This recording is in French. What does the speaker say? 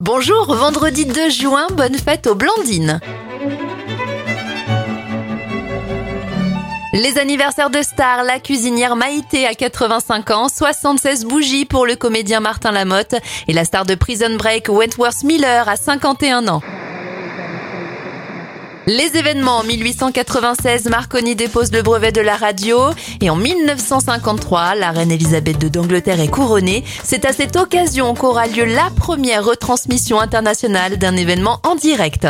Bonjour, vendredi 2 juin, bonne fête aux Blandines. Les anniversaires de stars, la cuisinière Maïté à 85 ans, 76 bougies pour le comédien Martin Lamotte et la star de Prison Break Wentworth Miller à 51 ans. Les événements en 1896, Marconi dépose le brevet de la radio et en 1953, la reine Elisabeth II d'Angleterre est couronnée. C'est à cette occasion qu'aura lieu la première retransmission internationale d'un événement en direct.